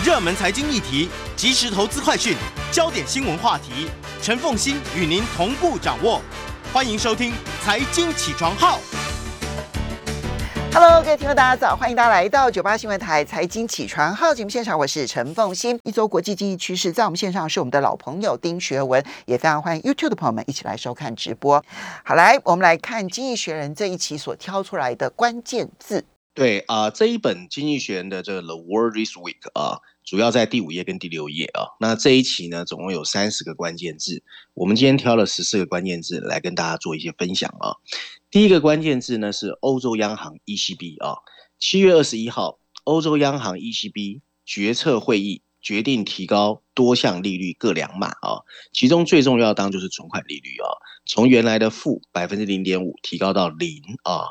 热门财经议题、即时投资快讯、焦点新闻话题，陈凤欣与您同步掌握。欢迎收听《财经起床号》。Hello，各位听众，大家早！欢迎大家来到九八新闻台《财经起床号》节目现场，我是陈凤欣。一周国际经济趋势，在我们线上是我们的老朋友丁学文，也非常欢迎 YouTube 的朋友们一起来收看直播。好，来，我们来看《经济学人》这一期所挑出来的关键字。对啊、这一本《经济学人》的这个《The World This Week》啊，主要在第五页跟第六页啊。那这一期呢，总共有三十个关键字，我们今天挑了十四个关键字来跟大家做一些分享啊。第一个关键字呢是欧洲央行 ECB 啊，七月二十一号，欧洲央行 ECB 决策会议决定提高多项利率各两码啊，其中最重要当就是存款利率啊。从原来的负百分之零点五提高到零啊，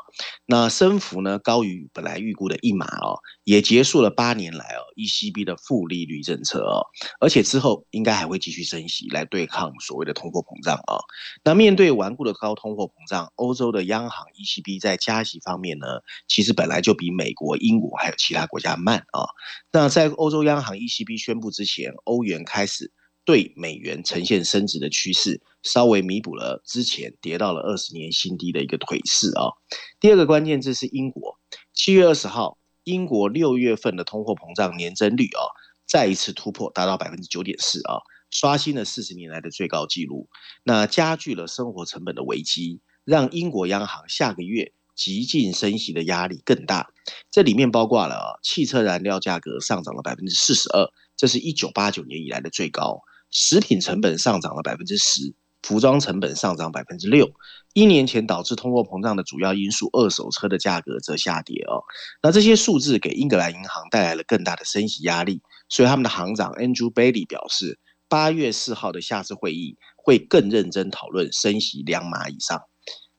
那升幅呢高于本来预估的一码哦，也结束了八年来哦 ECB 的负利率政策哦，而且之后应该还会继续升息来对抗所谓的通货膨胀啊。那面对顽固的高通货膨胀，欧洲的央行 ECB 在加息方面呢，其实本来就比美国、英国还有其他国家慢啊。那在欧洲央行 ECB 宣布之前，欧元元开始。对美元呈现升值的趋势，稍微弥补了之前跌到了二十年新低的一个颓势啊。第二个关键字是英国，七月二十号，英国六月份的通货膨胀年增率啊，再一次突破达到百分之九点四啊，刷新了四十年来的最高纪录。那加剧了生活成本的危机，让英国央行下个月极尽升息的压力更大。这里面包括了啊，汽车燃料价格上涨了百分之四十二，这是一九八九年以来的最高。食品成本上涨了百分之十，服装成本上涨百分之六。一年前导致通货膨胀的主要因素，二手车的价格则下跌哦。那这些数字给英格兰银行带来了更大的升息压力，所以他们的行长 Andrew Bailey 表示，八月四号的下次会议会更认真讨论升息两码以上。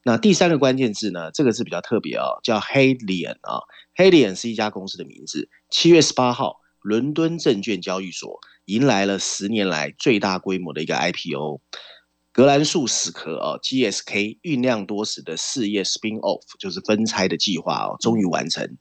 那第三个关键字呢？这个字比较特别哦，叫 Haleon 啊，Haleon 是一家公司的名字。七月十八号，伦敦证券交易所。迎来了十年来最大规模的一个 IPO，格兰素史克哦，GSK 酝酿多时的事业 spin off 就是分拆的计划哦，终于完成。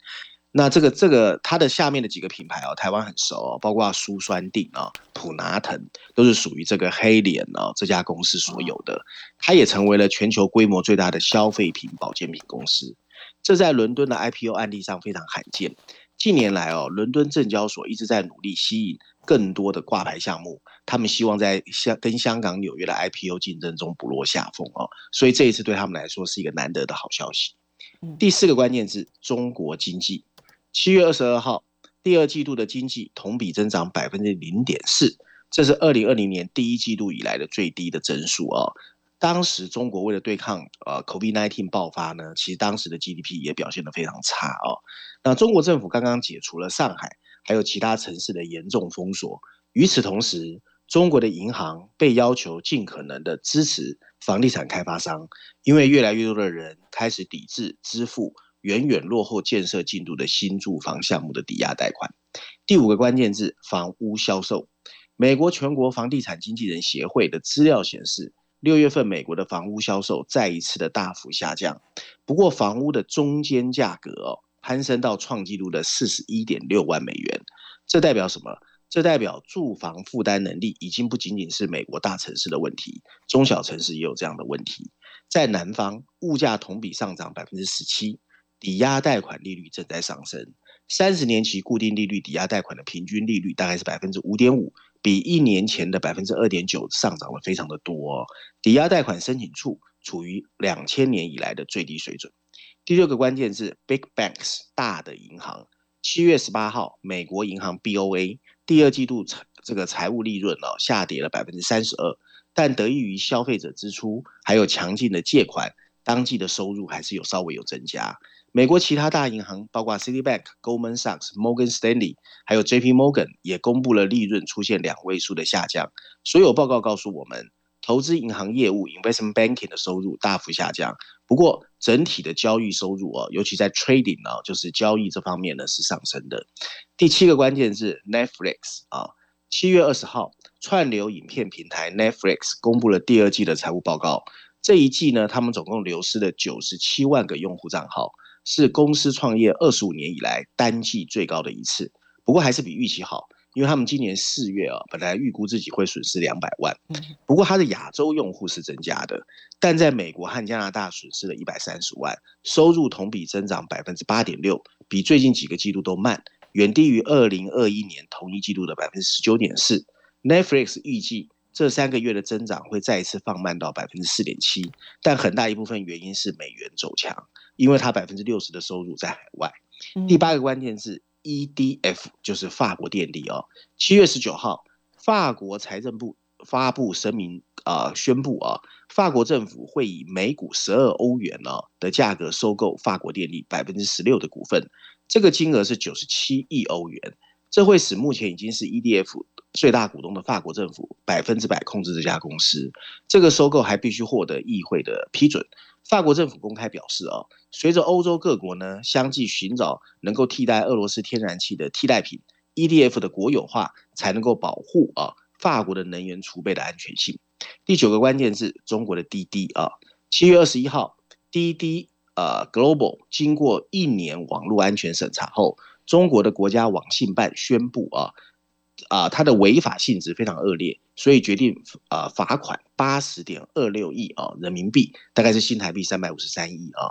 那这个这个它的下面的几个品牌哦，台湾很熟哦，包括舒酸定啊、普拿疼，都是属于这个黑脸哦这家公司所有的。它也成为了全球规模最大的消费品保健品公司，这在伦敦的 IPO 案例上非常罕见。近年来哦，伦敦证交所一直在努力吸引。更多的挂牌项目，他们希望在香跟香港、纽约的 IPO 竞争中不落下风哦，所以这一次对他们来说是一个难得的好消息。第四个关键字：中国经济。七月二十二号，第二季度的经济同比增长百分之零点四，这是二零二零年第一季度以来的最低的增速哦。当时中国为了对抗呃 COVID-19 爆发呢，其实当时的 GDP 也表现得非常差哦。那中国政府刚刚解除了上海。还有其他城市的严重封锁。与此同时，中国的银行被要求尽可能的支持房地产开发商，因为越来越多的人开始抵制支付远远落后建设进度的新住房项目的抵押贷款。第五个关键字：房屋销售。美国全国房地产经纪人协会的资料显示，六月份美国的房屋销售再一次的大幅下降。不过，房屋的中间价格哦。攀升到创纪录的四十一点六万美元，这代表什么？这代表住房负担能力已经不仅仅是美国大城市的问题，中小城市也有这样的问题。在南方，物价同比上涨百分之十七，抵押贷款利率正在上升。三十年期固定利率抵押贷款的平均利率大概是百分之五点五，比一年前的百分之二点九上涨了非常的多哦。抵押贷款申请处处于两千年以来的最低水准。第六个关键是：Big Banks，大的银行。七月十八号，美国银行 BOA 第二季度财这个财务利润哦下跌了百分之三十二，但得益于消费者支出还有强劲的借款，当季的收入还是有稍微有增加。美国其他大银行，包括 Citibank、Goldman Sachs、Morgan Stanley，还有 JP Morgan 也公布了利润出现两位数的下降。所有报告告诉我们。投资银行业务 （investment banking） 的收入大幅下降，不过整体的交易收入啊，尤其在 trading 啊，就是交易这方面呢是上升的。第七个关键字 Netflix 啊，七月二十号，串流影片平台 Netflix 公布了第二季的财务报告。这一季呢，他们总共流失了九十七万个用户账号，是公司创业二十五年以来单季最高的一次。不过还是比预期好，因为他们今年四月啊，本来预估自己会损失两百万，不过它的亚洲用户是增加的，但在美国和加拿大损失了一百三十万，收入同比增长百分之八点六，比最近几个季度都慢，远低于二零二一年同一季度的百分之十九点四。Netflix 预计这三个月的增长会再一次放慢到百分之四点七，但很大一部分原因是美元走强，因为它百分之六十的收入在海外。第八个关键是 EDF 就是法国电力哦。七月十九号，法国财政部发布声明啊、呃，宣布啊，法国政府会以每股十二欧元呢、啊、的价格收购法国电力百分之十六的股份，这个金额是九十七亿欧元，这会使目前已经是 EDF。最大股东的法国政府百分之百控制这家公司，这个收购还必须获得议会的批准。法国政府公开表示，啊，随着欧洲各国呢相继寻找能够替代俄罗斯天然气的替代品，EDF 的国有化才能够保护啊法国的能源储备的安全性。第九个关键字，中国的滴滴啊，七月二十一号，滴滴呃 Global 经过一年网络安全审查后，中国的国家网信办宣布啊。啊，它的违法性质非常恶劣，所以决定啊罚款八十点二六亿啊人民币，大概是新台币三百五十三亿啊。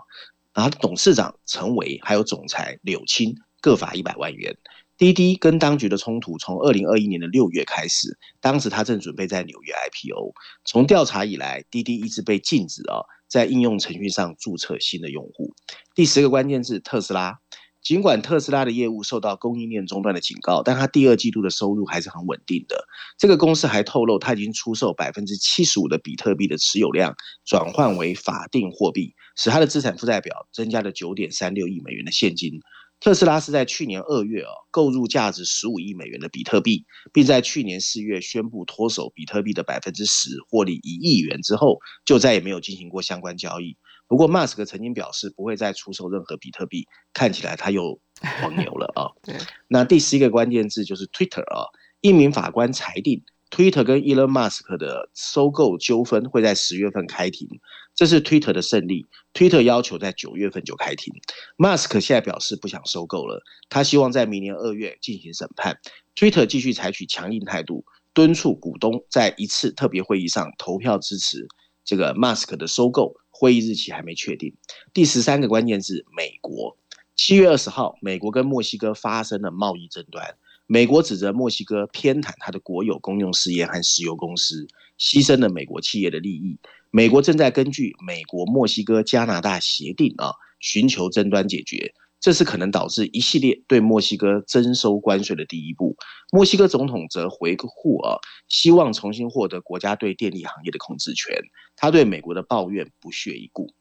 然后董事长陈维还有总裁柳青各罚一百万元。滴滴跟当局的冲突从二零二一年的六月开始，当时他正准备在纽约 IPO。从调查以来，滴滴一直被禁止啊在应用程序上注册新的用户。第十个关键字特斯拉。尽管特斯拉的业务受到供应链中断的警告，但它第二季度的收入还是很稳定的。这个公司还透露，它已经出售百分之七十五的比特币的持有量转换为法定货币，使它的资产负债表增加了九点三六亿美元的现金。特斯拉是在去年二月哦购入价值十五亿美元的比特币，并在去年四月宣布脱手比特币的百分之十，获利一亿元之后，就再也没有进行过相关交易。不过，马斯克曾经表示不会再出售任何比特币，看起来他又黄牛了啊。对。那第十一个关键字就是 Twitter 啊，一名法官裁定，Twitter 跟 Elon Musk 的收购纠纷会在十月份开庭，这是 Twitter 的胜利。Twitter 要求在九月份就开庭。Musk 现在表示不想收购了，他希望在明年二月进行审判。Twitter 继续采取强硬态度，敦促股东在一次特别会议上投票支持这个 Musk 的收购。会议日期还没确定。第十三个关键字，美国。七月二十号，美国跟墨西哥发生了贸易争端。美国指责墨西哥偏袒他的国有公用事业和石油公司，牺牲了美国企业的利益。美国正在根据美国、墨西哥、加拿大协定啊，寻求争端解决。这是可能导致一系列对墨西哥征收关税的第一步。墨西哥总统则回护啊，希望重新获得国家对电力行业的控制权。他对美国的抱怨不屑一顾。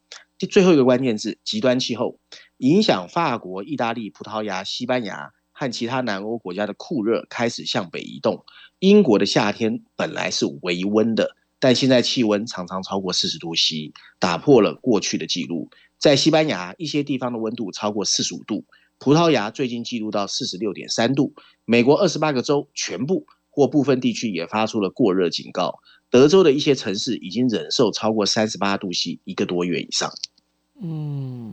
最后一个关键字：极端气候影响法国、意大利、葡萄牙、西班牙和其他南欧国家的酷热开始向北移动。英国的夏天本来是微温的，但现在气温常常超过四十度 C，打破了过去的记录。在西班牙，一些地方的温度超过四十五度；葡萄牙最近记录到四十六点三度；美国二十八个州全部或部分地区也发出了过热警告。德州的一些城市已经忍受超过三十八度 C 一个多月以上。嗯，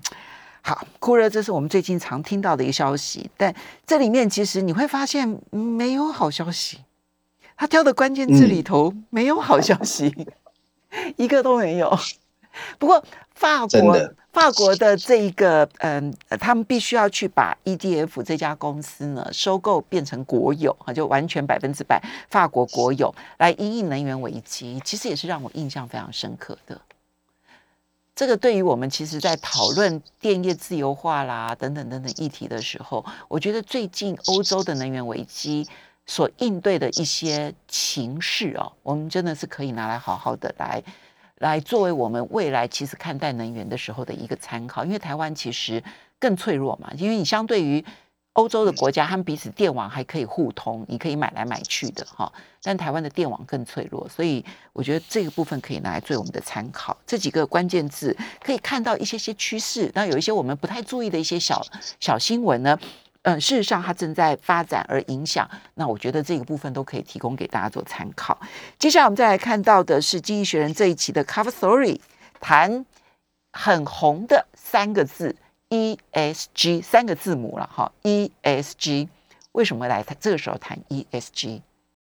好，酷热，这是我们最近常听到的一个消息，但这里面其实你会发现没有好消息。他挑的关键字里头没有好消息，嗯、一个都没有。不过法国法国的这一个嗯，他们必须要去把 EDF 这家公司呢收购变成国有啊，就完全百分之百法国国有来因应能源危机，其实也是让我印象非常深刻的。这个对于我们其实在讨论电业自由化啦等等等等议题的时候，我觉得最近欧洲的能源危机所应对的一些情势哦，我们真的是可以拿来好好的来。来作为我们未来其实看待能源的时候的一个参考，因为台湾其实更脆弱嘛，因为你相对于欧洲的国家，他们彼此电网还可以互通，你可以买来买去的哈，但台湾的电网更脆弱，所以我觉得这个部分可以拿来做我们的参考。这几个关键字可以看到一些些趋势，那有一些我们不太注意的一些小小新闻呢。嗯，事实上它正在发展而影响，那我觉得这个部分都可以提供给大家做参考。接下来我们再来看到的是《经济学人》这一期的 Cover Story，谈很红的三个字 ESG，三个字母了哈，ESG。为什么来谈这个时候谈 ESG？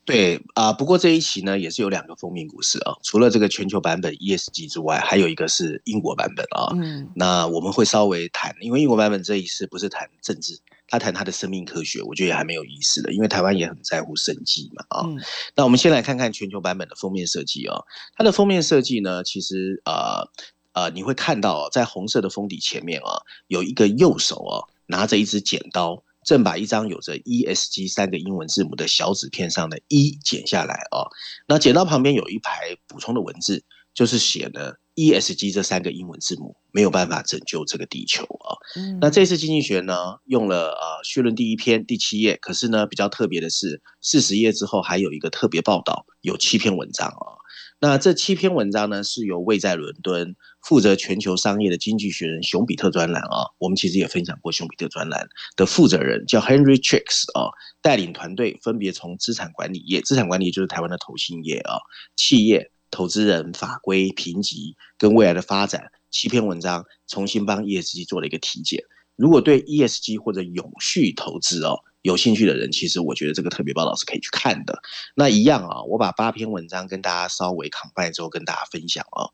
对啊，不过这一期呢也是有两个封面故事啊，除了这个全球版本 ESG 之外，还有一个是英国版本啊。嗯，那我们会稍微谈，因为英国版本这一次不是谈政治，他谈他的生命科学，我觉得也还没有意思的，因为台湾也很在乎生计嘛啊。嗯，那我们先来看看全球版本的封面设计哦，它的封面设计呢，其实呃呃，你会看到在红色的封底前面啊，有一个右手哦拿着一支剪刀。正把一张有着 ESG 三个英文字母的小纸片上的 E 剪下来哦，那剪刀旁边有一排补充的文字，就是写了 ESG 这三个英文字母没有办法拯救这个地球啊。那这次经济学呢用了呃序论第一篇第七页，可是呢比较特别的是四十页之后还有一个特别报道，有七篇文章啊。那这七篇文章呢，是由位在伦敦负责全球商业的经济学人熊彼特专栏啊，我们其实也分享过熊彼特专栏的负责人叫 Henry Tricks 啊，带领团队分别从资产管理业，资产管理就是台湾的投信业啊，企业、投资人、法规、评级跟未来的发展，七篇文章重新帮 ESG 做了一个体检。如果对 ESG 或者永续投资哦。有兴趣的人，其实我觉得这个特别报道是可以去看的。那一样啊，我把八篇文章跟大家稍微 combine 之后跟大家分享啊。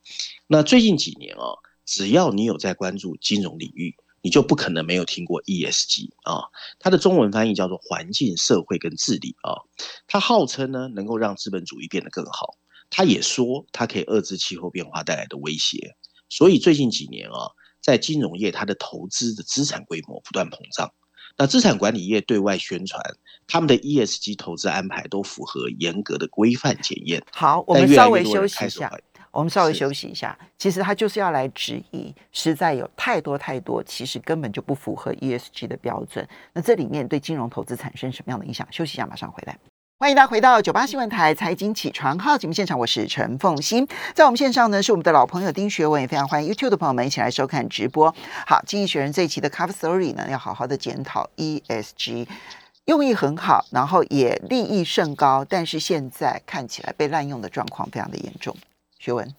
那最近几年啊，只要你有在关注金融领域，你就不可能没有听过 ESG 啊。它的中文翻译叫做环境、社会跟治理啊。它号称呢能够让资本主义变得更好，它也说它可以遏制气候变化带来的威胁。所以最近几年啊，在金融业它的投资的资产规模不断膨胀。那资产管理业对外宣传，他们的 ESG 投资安排都符合严格的规范检验。好，我们稍微休息一下。我们稍微休息一下。其实他就是要来质疑，实在有太多太多，其实根本就不符合 ESG 的标准。那这里面对金融投资产生什么样的影响？休息一下，马上回来。欢迎大家回到九八新闻台财经起床号节目现场，我是陈凤欣。在我们线上呢是我们的老朋友丁学文，也非常欢迎 YouTube 的朋友们一起来收看直播。好，经济学人这一期的 Cover Story 呢，要好好的检讨 ESG，用意很好，然后也利益甚高，但是现在看起来被滥用的状况非常的严重。学文，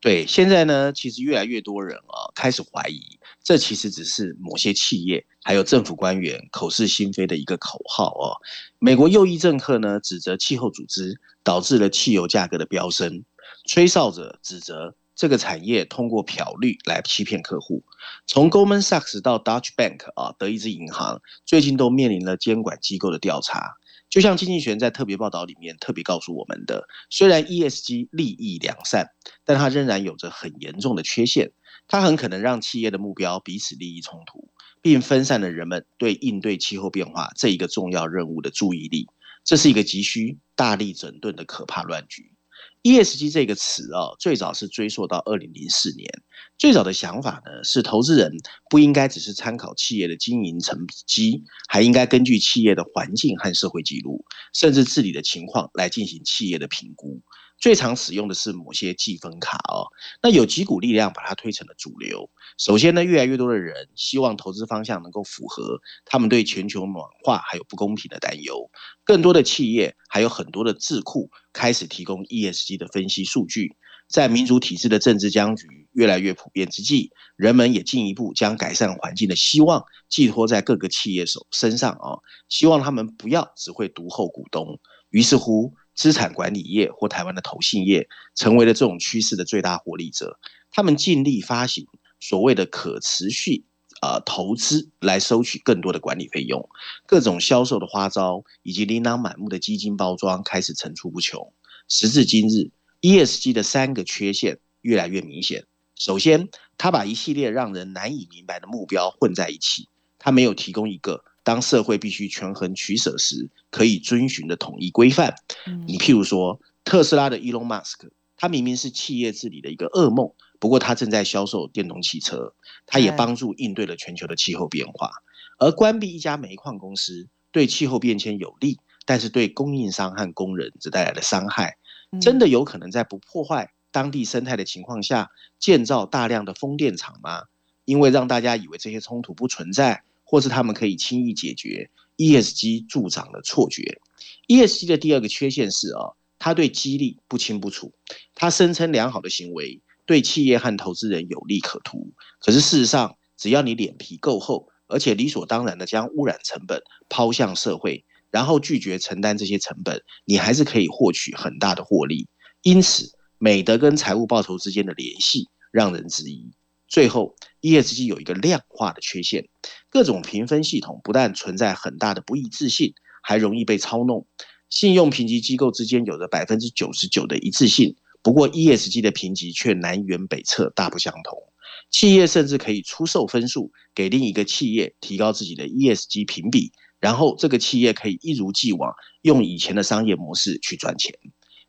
对，现在呢，其实越来越多人啊开始怀疑，这其实只是某些企业。还有政府官员口是心非的一个口号哦。美国右翼政客呢，指责气候组织导致了汽油价格的飙升，吹哨者指责这个产业通过漂绿来欺骗客户。从 Goldman Sachs 到 d u t c h Bank 啊，德意志银行最近都面临了监管机构的调查。就像经济学在特别报道里面特别告诉我们的，虽然 ESG 利益良善，但它仍然有着很严重的缺陷，它很可能让企业的目标彼此利益冲突。并分散了人们对应对气候变化这一个重要任务的注意力，这是一个急需大力整顿的可怕乱局。ESG 这个词啊，最早是追溯到二零零四年，最早的想法呢是，投资人不应该只是参考企业的经营成绩，还应该根据企业的环境和社会记录，甚至治理的情况来进行企业的评估。最常使用的是某些计分卡哦，那有几股力量把它推成了主流。首先呢，越来越多的人希望投资方向能够符合他们对全球暖化还有不公平的担忧。更多的企业还有很多的智库开始提供 ESG 的分析数据。在民主体制的政治僵局越来越普遍之际，人们也进一步将改善环境的希望寄托在各个企业手身上啊，希望他们不要只会独厚股东。于是乎。资产管理业或台湾的投信业成为了这种趋势的最大获利者。他们尽力发行所谓的可持续呃投资来收取更多的管理费用，各种销售的花招以及琳琅满目的基金包装开始层出不穷。时至今日，ESG 的三个缺陷越来越明显。首先，他把一系列让人难以明白的目标混在一起，他没有提供一个。当社会必须权衡取舍时，可以遵循的统一规范。你譬如说，特斯拉的 Elon Musk，他明明是企业治理的一个噩梦，不过他正在销售电动汽车，他也帮助应对了全球的气候变化。而关闭一家煤矿公司，对气候变迁有利，但是对供应商和工人则带来了伤害。真的有可能在不破坏当地生态的情况下，建造大量的风电场吗？因为让大家以为这些冲突不存在。或是他们可以轻易解决，ESG 助长的错觉。ESG 的第二个缺陷是啊，它对激励不清不楚。它声称良好的行为对企业和投资人有利可图，可是事实上，只要你脸皮够厚，而且理所当然的将污染成本抛向社会，然后拒绝承担这些成本，你还是可以获取很大的获利。因此，美德跟财务报酬之间的联系让人质疑。最后，ESG 有一个量化的缺陷，各种评分系统不但存在很大的不一致性，还容易被操弄。信用评级机构之间有着百分之九十九的一致性，不过 ESG 的评级却南辕北辙，大不相同。企业甚至可以出售分数给另一个企业，提高自己的 ESG 评比，然后这个企业可以一如既往用以前的商业模式去赚钱。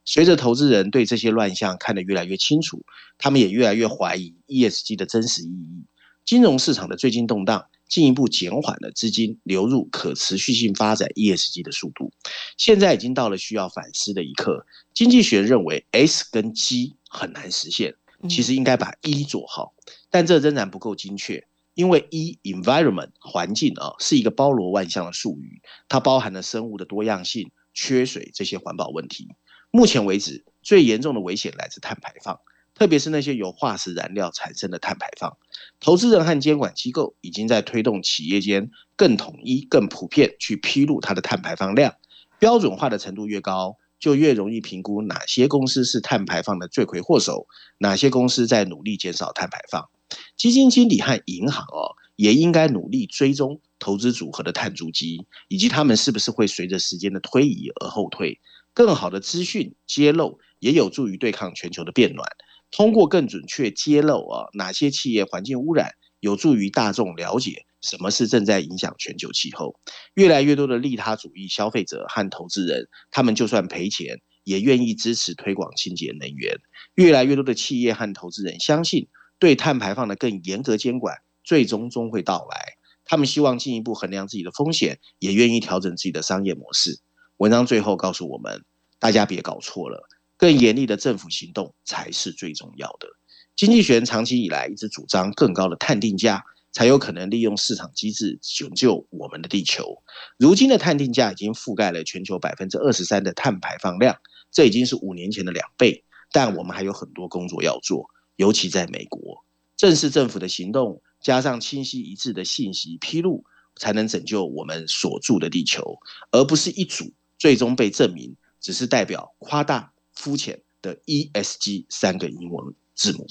随着投资人对这些乱象看得越来越清楚，他们也越来越怀疑 ESG 的真实意义。金融市场的最近动荡，进一步减缓了资金流入可持续性发展 ESG 的速度。现在已经到了需要反思的一刻。经济学认为 S 跟 G 很难实现，其实应该把 E 做好，但这仍然不够精确，因为 E environment 环境啊是一个包罗万象的术语，它包含了生物的多样性、缺水这些环保问题。目前为止，最严重的危险来自碳排放，特别是那些由化石燃料产生的碳排放。投资人和监管机构已经在推动企业间更统一、更普遍去披露它的碳排放量。标准化的程度越高，就越容易评估哪些公司是碳排放的罪魁祸首，哪些公司在努力减少碳排放。基金经理和银行哦，也应该努力追踪投资组合的碳足迹，以及他们是不是会随着时间的推移而后退。更好的资讯揭露也有助于对抗全球的变暖。通过更准确揭露啊，哪些企业环境污染，有助于大众了解什么是正在影响全球气候。越来越多的利他主义消费者和投资人，他们就算赔钱也愿意支持推广清洁能源。越来越多的企业和投资人相信，对碳排放的更严格监管最终终会到来。他们希望进一步衡量自己的风险，也愿意调整自己的商业模式。文章最后告诉我们，大家别搞错了，更严厉的政府行动才是最重要的。经济学人长期以来一直主张更高的碳定价，才有可能利用市场机制拯救我们的地球。如今的碳定价已经覆盖了全球百分之二十三的碳排放量，这已经是五年前的两倍。但我们还有很多工作要做，尤其在美国，正是政府的行动加上清晰一致的信息披露，才能拯救我们所住的地球，而不是一组。最终被证明只是代表夸大肤浅的 ESG 三个英文字母。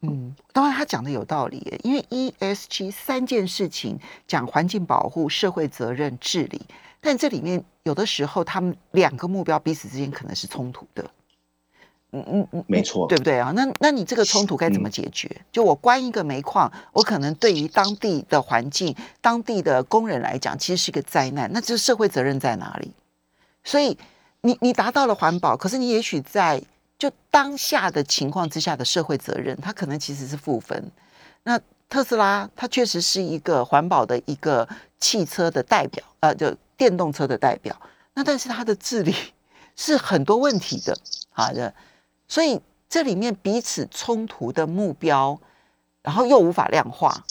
嗯，当然他讲的有道理，因为 ESG 三件事情讲环境保护、社会责任、治理，但这里面有的时候他们两个目标彼此之间可能是冲突的。嗯嗯嗯，没错，对不对啊？那那你这个冲突该怎么解决？嗯、就我关一个煤矿，我可能对于当地的环境、当地的工人来讲，其实是一个灾难。那这社会责任在哪里？所以你你达到了环保，可是你也许在就当下的情况之下的社会责任，它可能其实是负分。那特斯拉它确实是一个环保的一个汽车的代表，呃，就电动车的代表。那但是它的治理 是很多问题的，好的。所以这里面彼此冲突的目标，然后又无法量化，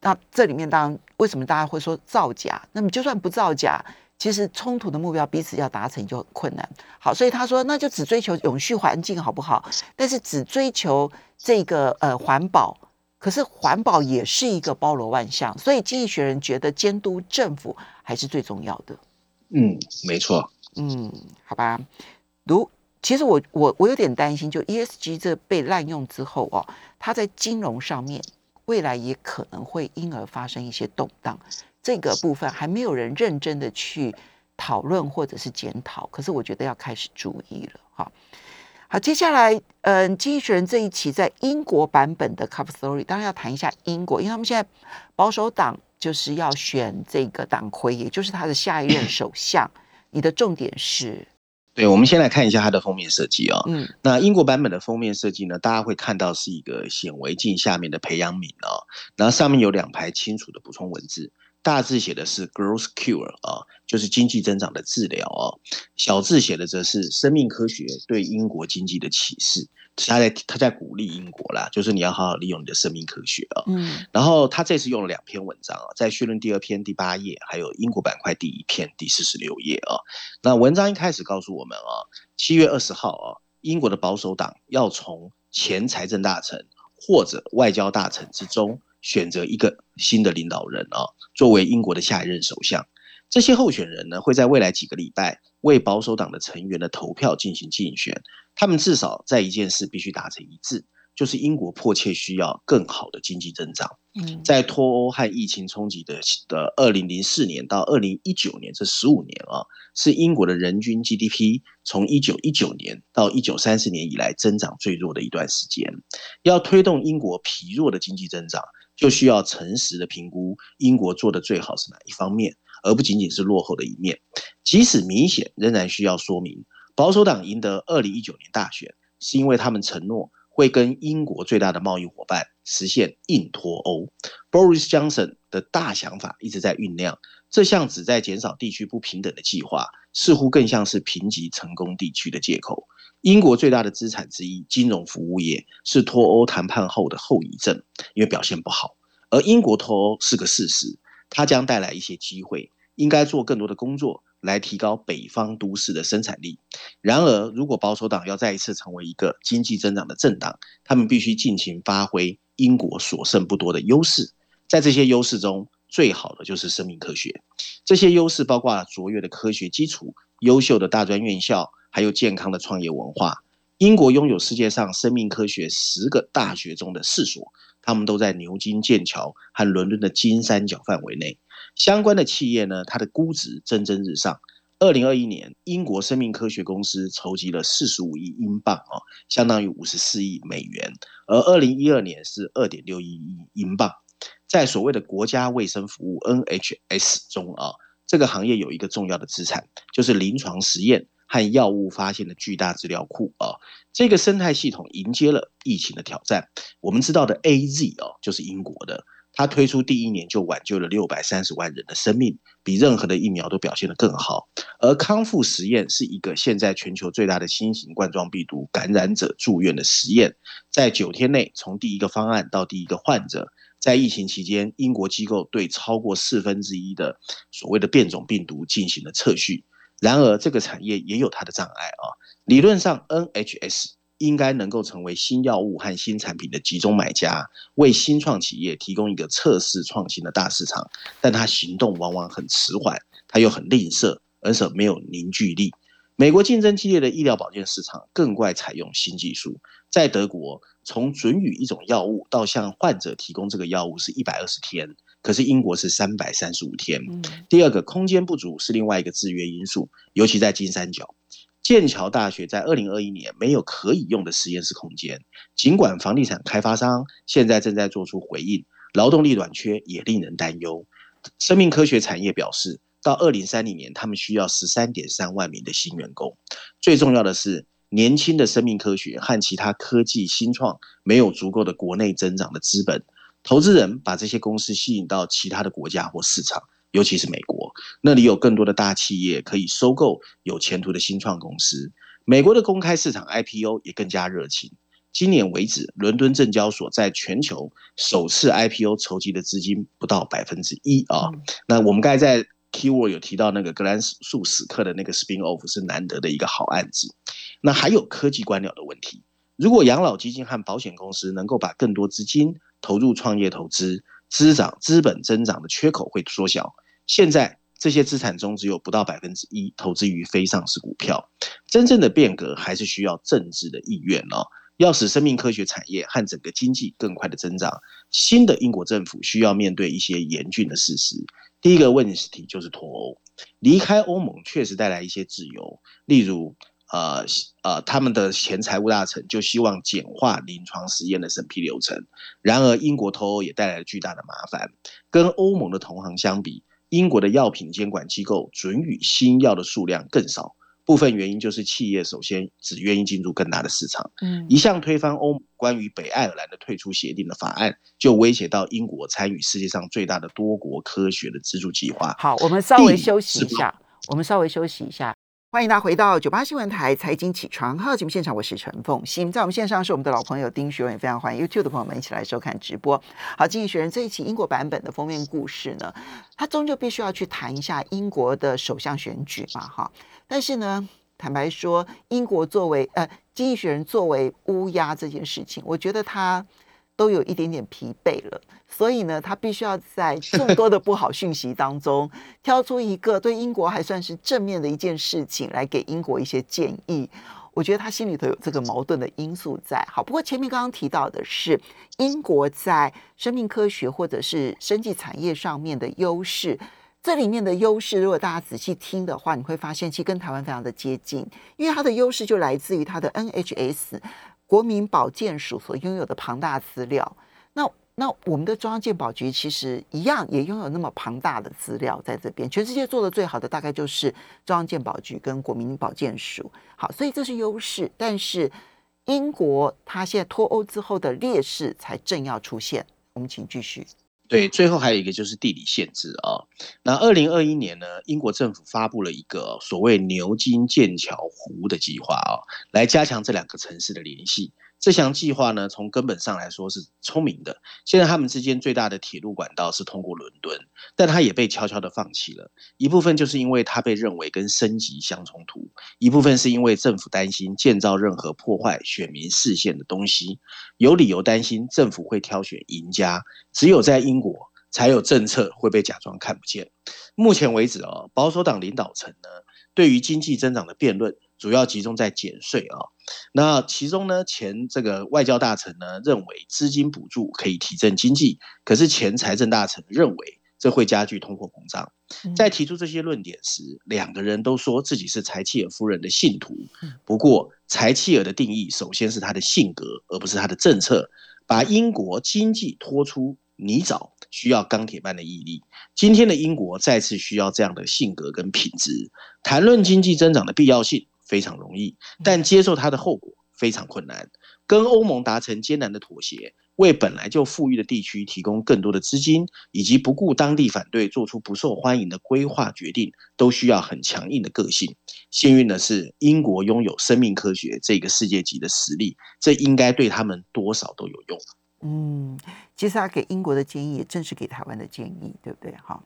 那这里面当然为什么大家会说造假？那么就算不造假，其实冲突的目标彼此要达成就很困难。好，所以他说那就只追求永续环境好不好？但是只追求这个呃环保，可是环保也是一个包罗万象，所以经济学人觉得监督政府还是最重要的。嗯，没错。嗯，好吧，如。其实我我我有点担心，就 ESG 这被滥用之后哦，它在金融上面未来也可能会因而发生一些动荡。这个部分还没有人认真的去讨论或者是检讨，可是我觉得要开始注意了哈。好，接下来嗯，经济学人这一期在英国版本的 Cover Story，当然要谈一下英国，因为他们现在保守党就是要选这个党魁，也就是他的下一任首相。你的重点是？对，我们先来看一下它的封面设计啊。嗯，那英国版本的封面设计呢，大家会看到是一个显微镜下面的培养皿啊，然后上面有两排清楚的补充文字，大字写的是 Growth Cure 啊，就是经济增长的治疗啊，小字写的则是生命科学对英国经济的启示。他在他在鼓励英国啦，就是你要好好利用你的生命科学啊。嗯，然后他这次用了两篇文章啊，在绪论第二篇第八页，还有英国板块第一篇第四十六页啊。那文章一开始告诉我们啊，七月二十号啊，英国的保守党要从前财政大臣或者外交大臣之中选择一个新的领导人啊，作为英国的下一任首相。这些候选人呢，会在未来几个礼拜为保守党的成员的投票进行竞选。他们至少在一件事必须达成一致，就是英国迫切需要更好的经济增长。嗯，在脱欧和疫情冲击的的二零零四年到二零一九年这十五年啊，是英国的人均 GDP 从一九一九年到一九三四年以来增长最弱的一段时间。要推动英国疲弱的经济增长，就需要诚实的评估英国做的最好是哪一方面。而不仅仅是落后的一面，即使明显，仍然需要说明，保守党赢得二零一九年大选，是因为他们承诺会跟英国最大的贸易伙伴实现硬脱欧。Boris Johnson 的大想法一直在酝酿，这项旨在减少地区不平等的计划，似乎更像是评级成功地区的借口。英国最大的资产之一，金融服务业，是脱欧谈判后的后遗症，因为表现不好，而英国脱欧是个事实。它将带来一些机会，应该做更多的工作来提高北方都市的生产力。然而，如果保守党要再一次成为一个经济增长的政党，他们必须尽情发挥英国所剩不多的优势。在这些优势中，最好的就是生命科学。这些优势包括了卓越的科学基础、优秀的大专院校，还有健康的创业文化。英国拥有世界上生命科学十个大学中的四所。他们都在牛津、剑桥和伦敦的金三角范围内。相关的企业呢，它的估值蒸蒸日上。二零二一年，英国生命科学公司筹集了四十五亿英镑啊，相当于五十四亿美元。而二零一二年是二点六亿英镑。在所谓的国家卫生服务 NHS 中啊，这个行业有一个重要的资产，就是临床实验。和药物发现的巨大资料库啊，这个生态系统迎接了疫情的挑战。我们知道的 AZ 哦，就是英国的，它推出第一年就挽救了六百三十万人的生命，比任何的疫苗都表现得更好。而康复实验是一个现在全球最大的新型冠状病毒感染者住院的实验，在九天内从第一个方案到第一个患者，在疫情期间，英国机构对超过四分之一的所谓的变种病毒进行了测序。然而，这个产业也有它的障碍啊。理论上，NHS 应该能够成为新药物和新产品的集中买家，为新创企业提供一个测试创新的大市场。但它行动往往很迟缓，它又很吝啬，而且没有凝聚力。美国竞争激烈的医疗保健市场更怪采用新技术。在德国，从准予一种药物到向患者提供这个药物是一百二十天。可是英国是三百三十五天。第二个，空间不足是另外一个制约因素，尤其在金三角。剑桥大学在二零二一年没有可以用的实验室空间，尽管房地产开发商现在正在做出回应，劳动力短缺也令人担忧。生命科学产业表示，到二零三零年，他们需要十三点三万名的新员工。最重要的是，年轻的生命科学和其他科技新创没有足够的国内增长的资本。投资人把这些公司吸引到其他的国家或市场，尤其是美国，那里有更多的大企业可以收购有前途的新创公司。美国的公开市场 IPO 也更加热情。今年为止，伦敦证交所在全球首次 IPO 筹集的资金不到百分之一啊。那我们刚才在 Keyword 有提到那个格兰素史克的那个 Spin Off 是难得的一个好案子。那还有科技官僚的问题。如果养老基金和保险公司能够把更多资金投入创业投资，资长资本增长的缺口会缩小。现在这些资产中只有不到百分之一投资于非上市股票。真正的变革还是需要政治的意愿哦。要使生命科学产业和整个经济更快的增长，新的英国政府需要面对一些严峻的事实。第一个问题就是脱欧，离开欧盟确实带来一些自由，例如。呃呃，他们的前财务大臣就希望简化临床实验的审批流程。然而，英国脱欧也带来了巨大的麻烦。跟欧盟的同行相比，英国的药品监管机构准予新药的数量更少。部分原因就是企业首先只愿意进入更大的市场。嗯，一项推翻欧盟关于北爱尔兰的退出协定的法案，就威胁到英国参与世界上最大的多国科学的资助计划。好，我们稍微休息一下。我们稍微休息一下。欢迎大家回到九八新闻台财经起床号节目现场，我是陈凤馨。在我们线上是我们的老朋友丁学文，非常欢迎 YouTube 的朋友们一起来收看直播。好，经济学人这一期英国版本的封面故事呢，它终究必须要去谈一下英国的首相选举嘛，哈。但是呢，坦白说，英国作为呃经济学人作为乌鸦这件事情，我觉得它都有一点点疲惫了，所以呢，他必须要在众多的不好讯息当中 挑出一个对英国还算是正面的一件事情来给英国一些建议。我觉得他心里头有这个矛盾的因素在。好，不过前面刚刚提到的是英国在生命科学或者是生技产业上面的优势，这里面的优势，如果大家仔细听的话，你会发现其实跟台湾非常的接近，因为它的优势就来自于它的 NHS 国民保健署所拥有的庞大资料。那那我们的中央健保局其实一样也拥有那么庞大的资料在这边，全世界做的最好的大概就是中央健保局跟国民保健署。好，所以这是优势，但是英国它现在脱欧之后的劣势才正要出现。我们请继续。对，最后还有一个就是地理限制啊。那二零二一年呢，英国政府发布了一个所谓牛津剑桥湖的计划啊，来加强这两个城市的联系。这项计划呢，从根本上来说是聪明的。现在他们之间最大的铁路管道是通过伦敦，但它也被悄悄地放弃了。一部分就是因为它被认为跟升级相冲突，一部分是因为政府担心建造任何破坏选民视线的东西，有理由担心政府会挑选赢家。只有在英国才有政策会被假装看不见。目前为止哦，保守党领导层呢，对于经济增长的辩论。主要集中在减税啊，那其中呢，前这个外交大臣呢认为资金补助可以提振经济，可是前财政大臣认为这会加剧通货膨胀。在提出这些论点时，两个人都说自己是柴契尔夫人的信徒。不过，柴契尔的定义首先是他的性格，而不是他的政策。把英国经济拖出泥沼，需要钢铁般的毅力。今天的英国再次需要这样的性格跟品质。谈论经济增长的必要性。非常容易，但接受它的后果非常困难。跟欧盟达成艰难的妥协，为本来就富裕的地区提供更多的资金，以及不顾当地反对做出不受欢迎的规划决定，都需要很强硬的个性。幸运的是，英国拥有生命科学这个世界级的实力，这应该对他们多少都有用。嗯，其实他给英国的建议，也正是给台湾的建议，对不对？哈。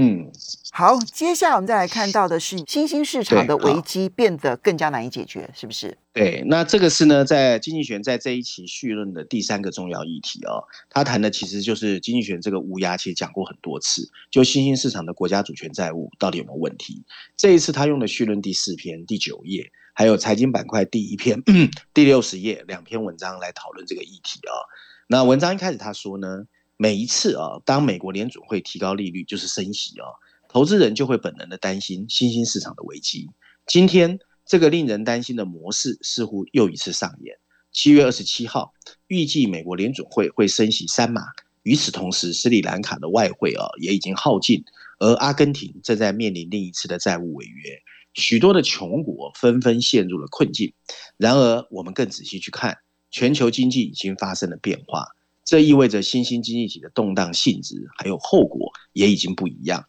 嗯，好，接下来我们再来看到的是新兴市场的危机变得更加难以解决，是不是？对，那这个是呢，在经济学在这一期绪论的第三个重要议题哦。他谈的其实就是经济学这个乌鸦，其实讲过很多次，就新兴市场的国家主权债务到底有没有问题？这一次他用的绪论第四篇第九页，还有财经板块第一篇 第六十页两篇文章来讨论这个议题啊、哦。那文章一开始他说呢。每一次啊，当美国联准会提高利率，就是升息啊，投资人就会本能的担心新兴市场的危机。今天这个令人担心的模式似乎又一次上演。七月二十七号，预计美国联准会会升息三码。与此同时，斯里兰卡的外汇啊也已经耗尽，而阿根廷正在面临另一次的债务违约，许多的穷国纷纷陷入了困境。然而，我们更仔细去看，全球经济已经发生了变化。这意味着新兴经济体的动荡性质还有后果也已经不一样。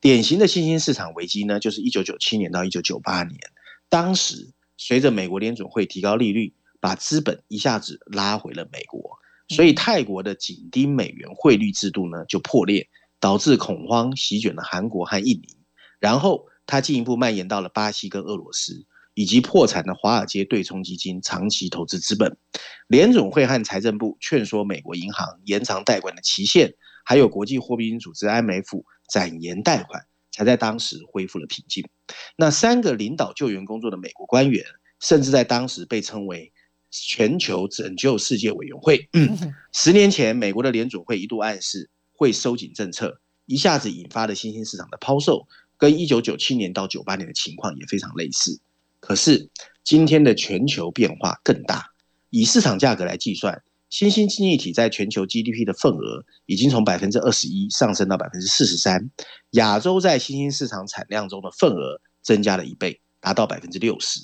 典型的新兴市场危机呢，就是一九九七年到一九九八年，当时随着美国联准会提高利率，把资本一下子拉回了美国，所以泰国的紧盯美元汇率制度呢就破裂，导致恐慌席卷了韩国和印尼，然后它进一步蔓延到了巴西跟俄罗斯。以及破产的华尔街对冲基金长期投资资本，联总会和财政部劝说美国银行延长贷款的期限，还有国际货币基金组织 IMF 展延贷款，才在当时恢复了平静。那三个领导救援工作的美国官员，甚至在当时被称为全球拯救世界委员会。十年前，美国的联准会一度暗示会收紧政策，一下子引发了新兴市场的抛售，跟一九九七年到九八年的情况也非常类似。可是，今天的全球变化更大。以市场价格来计算，新兴经济体在全球 GDP 的份额已经从百分之二十一上升到百分之四十三。亚洲在新兴市场产量中的份额增加了一倍，达到百分之六十。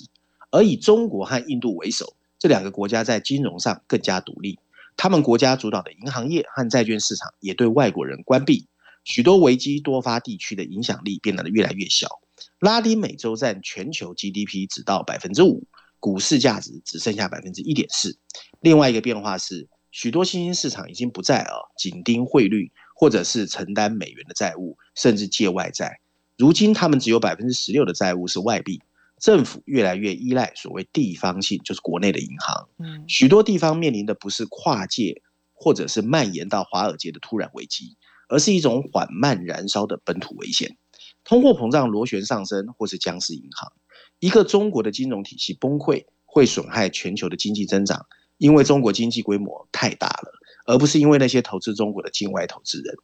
而以中国和印度为首，这两个国家在金融上更加独立。他们国家主导的银行业和债券市场也对外国人关闭，许多危机多发地区的影响力变得越来越小。拉丁美洲占全球 GDP 只到百分之五，股市价值只剩下百分之一点四。另外一个变化是，许多新兴市场已经不再啊紧盯汇率，或者是承担美元的债务，甚至借外债。如今他们只有百分之十六的债务是外币，政府越来越依赖所谓地方性，就是国内的银行。许多地方面临的不是跨界或者是蔓延到华尔街的突然危机，而是一种缓慢燃烧的本土危险。通货膨胀螺旋上升，或是僵尸银行。一个中国的金融体系崩溃，会损害全球的经济增长，因为中国经济规模太大了，而不是因为那些投资中国的境外投资人。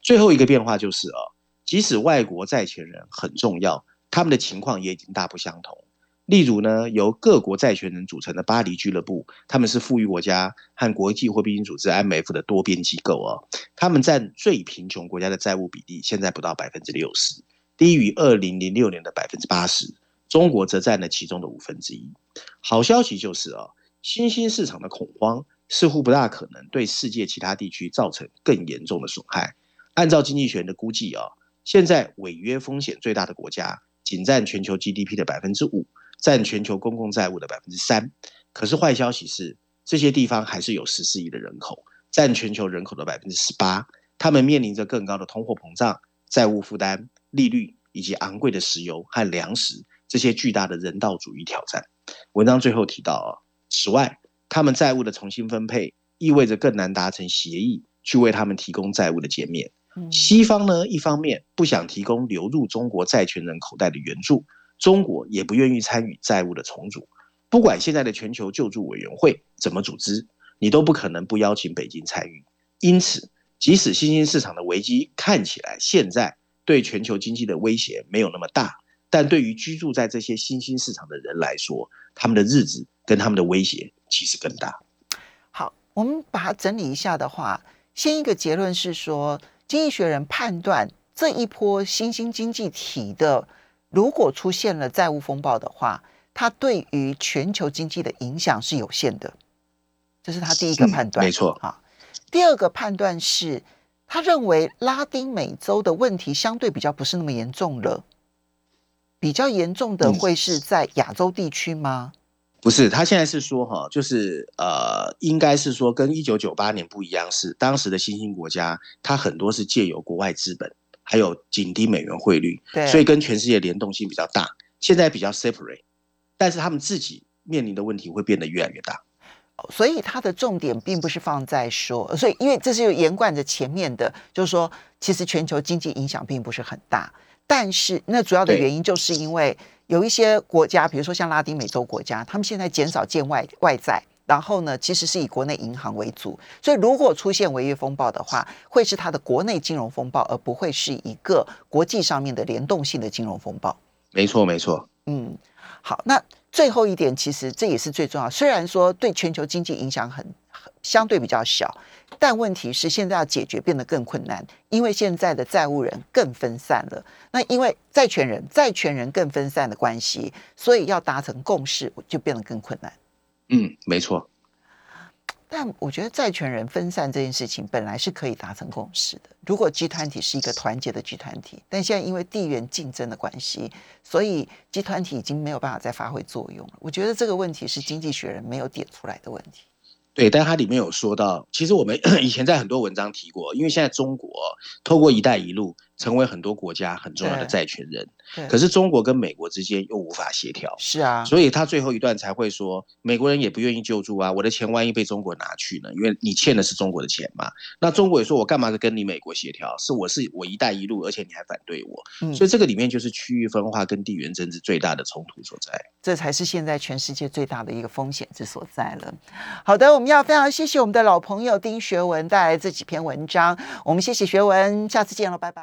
最后一个变化就是啊，即使外国债权人很重要，他们的情况也已经大不相同。例如呢，由各国债权人组成的巴黎俱乐部，他们是富裕国家和国际货币基金组织 IMF 的多边机构哦，他们占最贫穷国家的债务比例现在不到百分之六十。低于二零零六年的百分之八十，中国则占了其中的五分之一。好消息就是啊，新兴市场的恐慌似乎不大可能对世界其他地区造成更严重的损害。按照经济学人的估计啊，现在违约风险最大的国家仅占全球 GDP 的百分之五，占全球公共债务的百分之三。可是坏消息是，这些地方还是有十四亿的人口，占全球人口的百分之十八，他们面临着更高的通货膨胀、债务负担。利率以及昂贵的石油和粮食这些巨大的人道主义挑战。文章最后提到啊，此外，他们债务的重新分配意味着更难达成协议，去为他们提供债务的减免。西方呢，一方面不想提供流入中国债权人口袋的援助，中国也不愿意参与债务的重组。不管现在的全球救助委员会怎么组织，你都不可能不邀请北京参与。因此，即使新兴市场的危机看起来现在，对全球经济的威胁没有那么大，但对于居住在这些新兴市场的人来说，他们的日子跟他们的威胁其实更大。好，我们把它整理一下的话，先一个结论是说，经济学人判断这一波新兴经济体的，如果出现了债务风暴的话，它对于全球经济的影响是有限的，这是他第一个判断。嗯，没错。好，第二个判断是。他认为拉丁美洲的问题相对比较不是那么严重了，比较严重的会是在亚洲地区吗？不是，他现在是说哈，就是呃，应该是说跟一九九八年不一样，是当时的新兴国家，它很多是借由国外资本，还有紧盯美元汇率，对，所以跟全世界联动性比较大。现在比较 separate，但是他们自己面临的问题会变得越来越大。所以它的重点并不是放在说，所以因为这是有连贯着前面的，就是说，其实全球经济影响并不是很大，但是那主要的原因就是因为有一些国家，比如说像拉丁美洲国家，他们现在减少建外外债，然后呢，其实是以国内银行为主，所以如果出现违约风暴的话，会是它的国内金融风暴，而不会是一个国际上面的联动性的金融风暴。没错，没错。嗯，好，那。最后一点，其实这也是最重要。虽然说对全球经济影响很相对比较小，但问题是现在要解决变得更困难，因为现在的债务人更分散了。那因为债权人债权人更分散的关系，所以要达成共识就变得更困难。嗯，没错。但我觉得债权人分散这件事情本来是可以达成共识的。如果集团体是一个团结的集团体，但现在因为地缘竞争的关系，所以集团体已经没有办法再发挥作用了。我觉得这个问题是经济学人没有点出来的问题。对，但它里面有说到，其实我们 以前在很多文章提过，因为现在中国透过“一带一路”。成为很多国家很重要的债权人，可是中国跟美国之间又无法协调，是啊，所以他最后一段才会说，美国人也不愿意救助啊，我的钱万一被中国拿去呢？因为你欠的是中国的钱嘛。那中国也说，我干嘛跟你美国协调？是我是我一带一路，而且你还反对我，嗯，所以这个里面就是区域分化跟地缘政治最大的冲突所在。这才是现在全世界最大的一个风险之所在了。好的，我们要非常谢谢我们的老朋友丁学文带来这几篇文章，我们谢谢学文，下次见了，拜拜。